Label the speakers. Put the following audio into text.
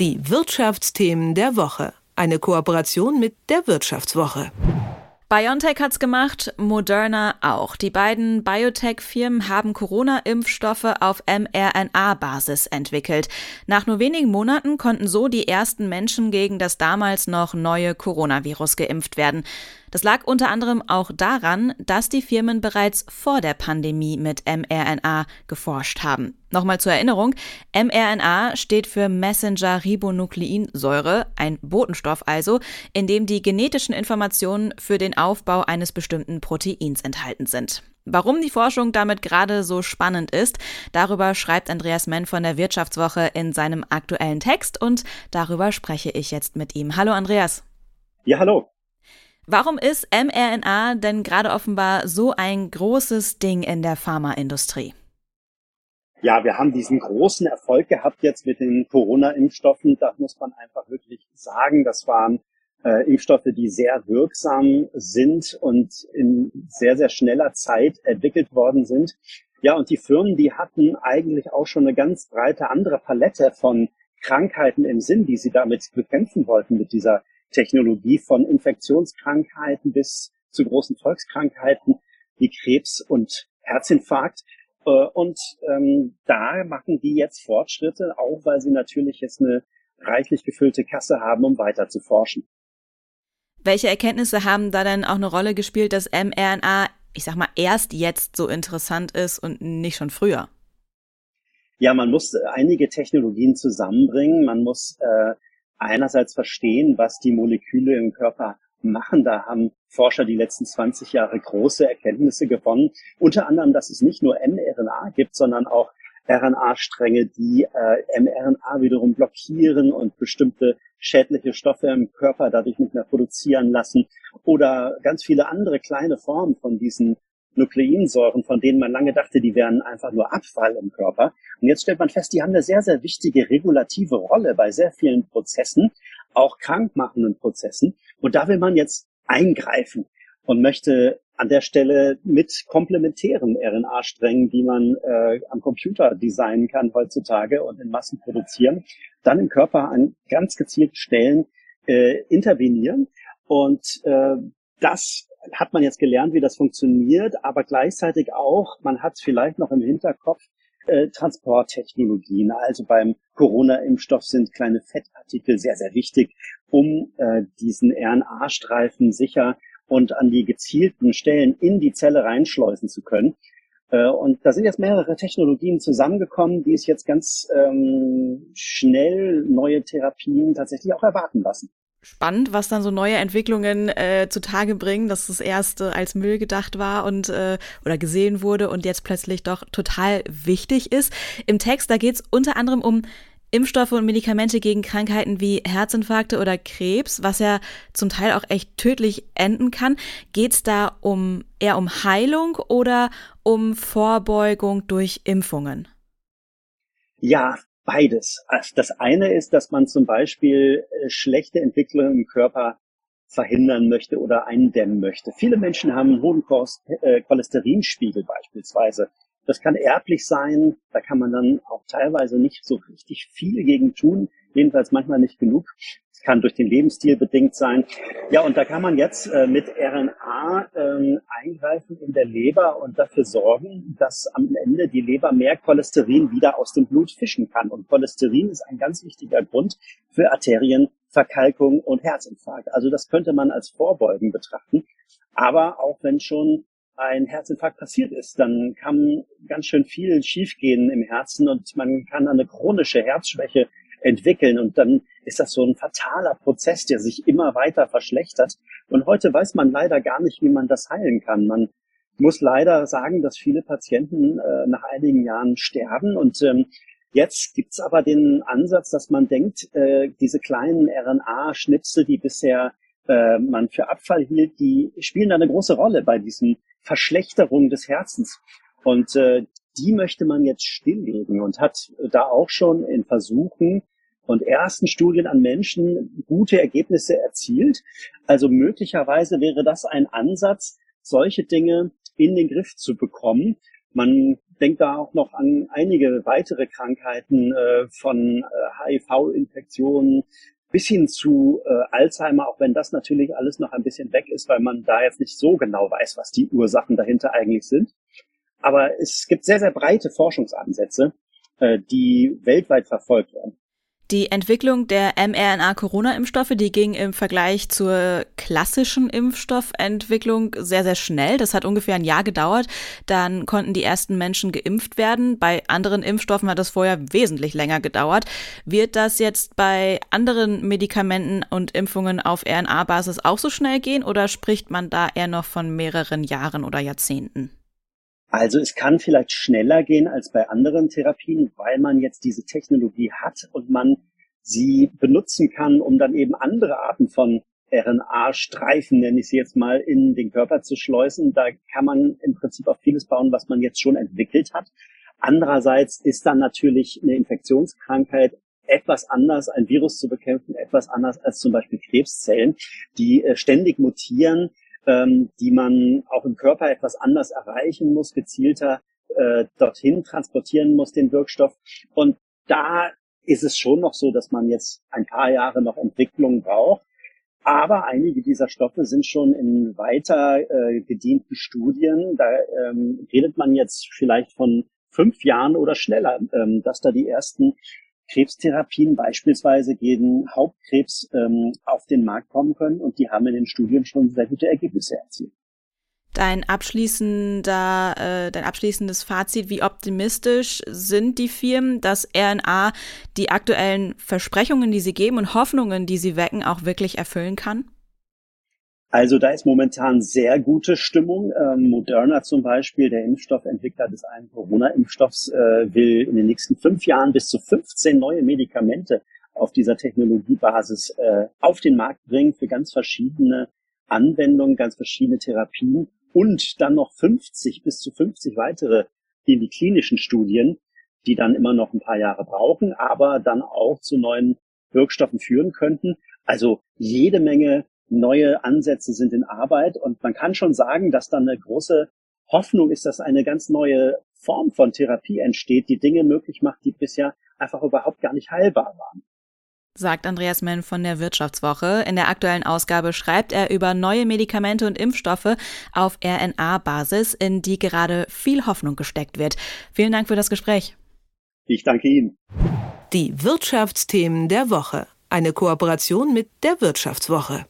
Speaker 1: Die Wirtschaftsthemen der Woche. Eine Kooperation mit der Wirtschaftswoche.
Speaker 2: BioNTech hat's gemacht, Moderna auch. Die beiden Biotech-Firmen haben Corona-Impfstoffe auf mRNA-Basis entwickelt. Nach nur wenigen Monaten konnten so die ersten Menschen gegen das damals noch neue Coronavirus geimpft werden. Das lag unter anderem auch daran, dass die Firmen bereits vor der Pandemie mit mRNA geforscht haben. Nochmal zur Erinnerung, mRNA steht für Messenger-Ribonukleinsäure, ein Botenstoff also, in dem die genetischen Informationen für den Aufbau eines bestimmten Proteins enthalten sind. Warum die Forschung damit gerade so spannend ist, darüber schreibt Andreas Menn von der Wirtschaftswoche in seinem aktuellen Text und darüber spreche ich jetzt mit ihm. Hallo Andreas.
Speaker 3: Ja, hallo.
Speaker 2: Warum ist mRNA denn gerade offenbar so ein großes Ding in der Pharmaindustrie?
Speaker 3: Ja, wir haben diesen großen Erfolg gehabt jetzt mit den Corona-Impfstoffen. Da muss man einfach wirklich sagen, das waren äh, Impfstoffe, die sehr wirksam sind und in sehr, sehr schneller Zeit entwickelt worden sind. Ja, und die Firmen, die hatten eigentlich auch schon eine ganz breite andere Palette von Krankheiten im Sinn, die sie damit bekämpfen wollten mit dieser Technologie von Infektionskrankheiten bis zu großen Volkskrankheiten wie Krebs und Herzinfarkt. Äh, und ähm, da machen die jetzt Fortschritte, auch weil sie natürlich jetzt eine reichlich gefüllte Kasse haben, um weiter zu forschen.
Speaker 2: Welche Erkenntnisse haben da denn auch eine Rolle gespielt, dass mRNA, ich sag mal, erst jetzt so interessant ist und nicht schon früher?
Speaker 3: Ja, man muss einige Technologien zusammenbringen. Man muss äh, einerseits verstehen, was die Moleküle im Körper machen. Da haben Forscher die letzten 20 Jahre große Erkenntnisse gewonnen. Unter anderem, dass es nicht nur mRNA gibt, sondern auch RNA-Stränge, die äh, mRNA wiederum blockieren und bestimmte schädliche Stoffe im Körper dadurch nicht mehr produzieren lassen. Oder ganz viele andere kleine Formen von diesen Nukleinsäuren, von denen man lange dachte, die wären einfach nur Abfall im Körper. Und jetzt stellt man fest, die haben eine sehr, sehr wichtige regulative Rolle bei sehr vielen Prozessen, auch krankmachenden Prozessen. Und da will man jetzt eingreifen und möchte an der Stelle mit komplementären RNA-Strängen, die man äh, am Computer designen kann heutzutage und in Massen produzieren, dann im Körper an ganz gezielten Stellen äh, intervenieren. Und äh, das hat man jetzt gelernt, wie das funktioniert, aber gleichzeitig auch, man hat vielleicht noch im Hinterkopf, äh, Transporttechnologien. Also beim Corona-Impfstoff sind kleine Fettartikel sehr, sehr wichtig, um äh, diesen RNA-Streifen sicher und an die gezielten Stellen in die Zelle reinschleusen zu können. Äh, und da sind jetzt mehrere Technologien zusammengekommen, die es jetzt ganz ähm, schnell neue Therapien tatsächlich auch erwarten lassen
Speaker 2: spannend, was dann so neue Entwicklungen äh, zutage bringen, dass es erst äh, als Müll gedacht war und äh, oder gesehen wurde und jetzt plötzlich doch total wichtig ist. Im Text, da geht es unter anderem um Impfstoffe und Medikamente gegen Krankheiten wie Herzinfarkte oder Krebs, was ja zum Teil auch echt tödlich enden kann. Geht es da um eher um Heilung oder um Vorbeugung durch Impfungen?
Speaker 3: Ja, beides. Also das eine ist, dass man zum Beispiel äh, schlechte Entwicklungen im Körper verhindern möchte oder eindämmen möchte. Viele Menschen haben einen hohen äh, Cholesterinspiegel beispielsweise. Das kann erblich sein, da kann man dann auch teilweise nicht so richtig viel gegen tun, jedenfalls manchmal nicht genug. Kann durch den Lebensstil bedingt sein. Ja, und da kann man jetzt äh, mit RNA ähm, eingreifen in der Leber und dafür sorgen, dass am Ende die Leber mehr Cholesterin wieder aus dem Blut fischen kann. Und Cholesterin ist ein ganz wichtiger Grund für Arterienverkalkung und Herzinfarkt. Also das könnte man als Vorbeugen betrachten. Aber auch wenn schon ein Herzinfarkt passiert ist, dann kann ganz schön viel schiefgehen im Herzen und man kann eine chronische Herzschwäche entwickeln und dann ist das so ein fataler Prozess, der sich immer weiter verschlechtert. Und heute weiß man leider gar nicht, wie man das heilen kann. Man muss leider sagen, dass viele Patienten äh, nach einigen Jahren sterben und ähm, Jetzt gibt's aber den Ansatz, dass man denkt, äh, diese kleinen RNA-Schnipsel, die bisher äh, man für Abfall hielt, die spielen eine große Rolle bei diesen Verschlechterungen des Herzens. Und äh, die möchte man jetzt stilllegen und hat da auch schon in Versuchen und ersten Studien an Menschen gute Ergebnisse erzielt. Also möglicherweise wäre das ein Ansatz, solche Dinge in den Griff zu bekommen. Man denke da auch noch an einige weitere Krankheiten äh, von äh, HIV-Infektionen bis hin zu äh, Alzheimer, auch wenn das natürlich alles noch ein bisschen weg ist, weil man da jetzt nicht so genau weiß, was die Ursachen dahinter eigentlich sind. Aber es gibt sehr, sehr breite Forschungsansätze, äh, die weltweit verfolgt werden.
Speaker 2: Die Entwicklung der mRNA-Corona-Impfstoffe, die ging im Vergleich zur klassischen Impfstoffentwicklung sehr, sehr schnell. Das hat ungefähr ein Jahr gedauert. Dann konnten die ersten Menschen geimpft werden. Bei anderen Impfstoffen hat das vorher wesentlich länger gedauert. Wird das jetzt bei anderen Medikamenten und Impfungen auf RNA-Basis auch so schnell gehen oder spricht man da eher noch von mehreren Jahren oder Jahrzehnten?
Speaker 3: Also es kann vielleicht schneller gehen als bei anderen Therapien, weil man jetzt diese Technologie hat und man sie benutzen kann, um dann eben andere Arten von RNA-Streifen, nenne ich sie jetzt mal, in den Körper zu schleusen. Da kann man im Prinzip auf vieles bauen, was man jetzt schon entwickelt hat. Andererseits ist dann natürlich eine Infektionskrankheit etwas anders, ein Virus zu bekämpfen, etwas anders als zum Beispiel Krebszellen, die äh, ständig mutieren, ähm, die man auch im Körper etwas anders erreichen muss, gezielter äh, dorthin transportieren muss, den Wirkstoff. Und da ist es schon noch so, dass man jetzt ein paar Jahre noch Entwicklung braucht. Aber einige dieser Stoffe sind schon in weiter äh, gedienten Studien. Da ähm, redet man jetzt vielleicht von fünf Jahren oder schneller, ähm, dass da die ersten Krebstherapien beispielsweise gegen Hauptkrebs ähm, auf den Markt kommen können und die haben in den Studien schon sehr gute Ergebnisse erzielt.
Speaker 2: Dein abschließender, äh, dein abschließendes Fazit, wie optimistisch sind die Firmen, dass RNA die aktuellen Versprechungen, die sie geben und Hoffnungen, die sie wecken, auch wirklich erfüllen kann?
Speaker 3: Also da ist momentan sehr gute Stimmung. Ähm, Moderna zum Beispiel, der Impfstoffentwickler des einen Corona-Impfstoffs, äh, will in den nächsten fünf Jahren bis zu 15 neue Medikamente auf dieser Technologiebasis äh, auf den Markt bringen für ganz verschiedene Anwendungen, ganz verschiedene Therapien und dann noch 50 bis zu 50 weitere in die klinischen Studien, die dann immer noch ein paar Jahre brauchen, aber dann auch zu neuen Wirkstoffen führen könnten. Also jede Menge neue Ansätze sind in Arbeit und man kann schon sagen, dass dann eine große Hoffnung ist, dass eine ganz neue Form von Therapie entsteht, die Dinge möglich macht, die bisher einfach überhaupt gar nicht heilbar waren.
Speaker 2: Sagt Andreas Menn von der Wirtschaftswoche. In der aktuellen Ausgabe schreibt er über neue Medikamente und Impfstoffe auf RNA-Basis, in die gerade viel Hoffnung gesteckt wird. Vielen Dank für das Gespräch.
Speaker 3: Ich danke Ihnen.
Speaker 1: Die Wirtschaftsthemen der Woche. Eine Kooperation mit der Wirtschaftswoche.